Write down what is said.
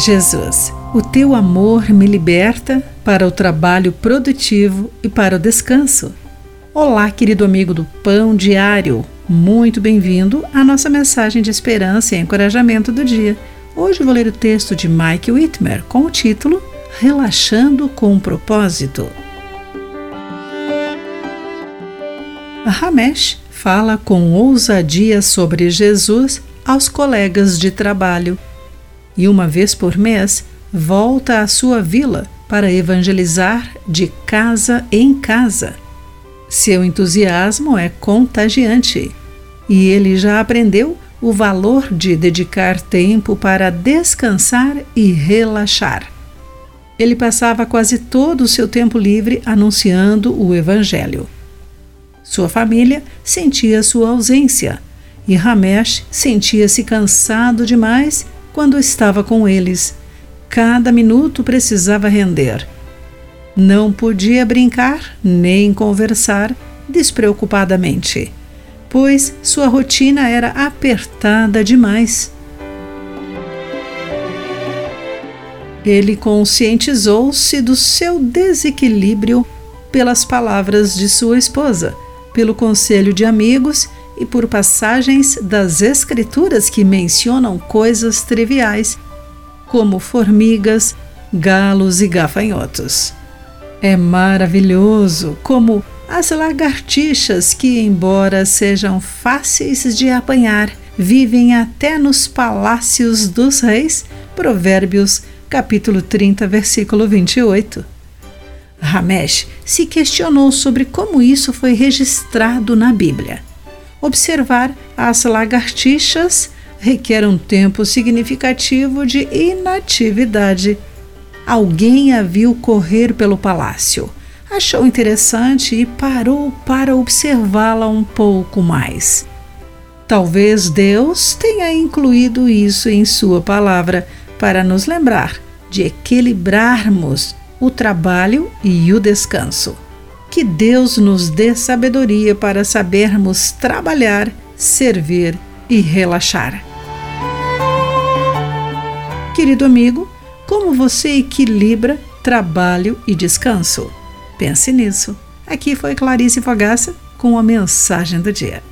Jesus, o teu amor me liberta para o trabalho produtivo e para o descanso. Olá, querido amigo do Pão Diário. Muito bem-vindo à nossa mensagem de esperança e encorajamento do dia. Hoje vou ler o texto de Mike Whitmer com o título Relaxando com um Propósito. Ramesh fala com ousadia sobre Jesus aos colegas de trabalho e, uma vez por mês, volta à sua vila para evangelizar de casa em casa. Seu entusiasmo é contagiante e ele já aprendeu o valor de dedicar tempo para descansar e relaxar. Ele passava quase todo o seu tempo livre anunciando o Evangelho. Sua família sentia sua ausência e Ramesh sentia-se cansado demais quando estava com eles. Cada minuto precisava render. Não podia brincar nem conversar despreocupadamente, pois sua rotina era apertada demais. Ele conscientizou-se do seu desequilíbrio pelas palavras de sua esposa, pelo conselho de amigos e por passagens das Escrituras que mencionam coisas triviais, como formigas, galos e gafanhotos. É maravilhoso como as lagartixas, que, embora sejam fáceis de apanhar, vivem até nos palácios dos reis. Provérbios, capítulo 30, versículo 28. Ramesh se questionou sobre como isso foi registrado na Bíblia. Observar as lagartixas requer um tempo significativo de inatividade. Alguém a viu correr pelo palácio. Achou interessante e parou para observá-la um pouco mais. Talvez Deus tenha incluído isso em Sua palavra para nos lembrar de equilibrarmos o trabalho e o descanso. Que Deus nos dê sabedoria para sabermos trabalhar, servir e relaxar. Querido amigo, como você equilibra trabalho e descanso? Pense nisso. Aqui foi Clarice Fogaça com a mensagem do dia.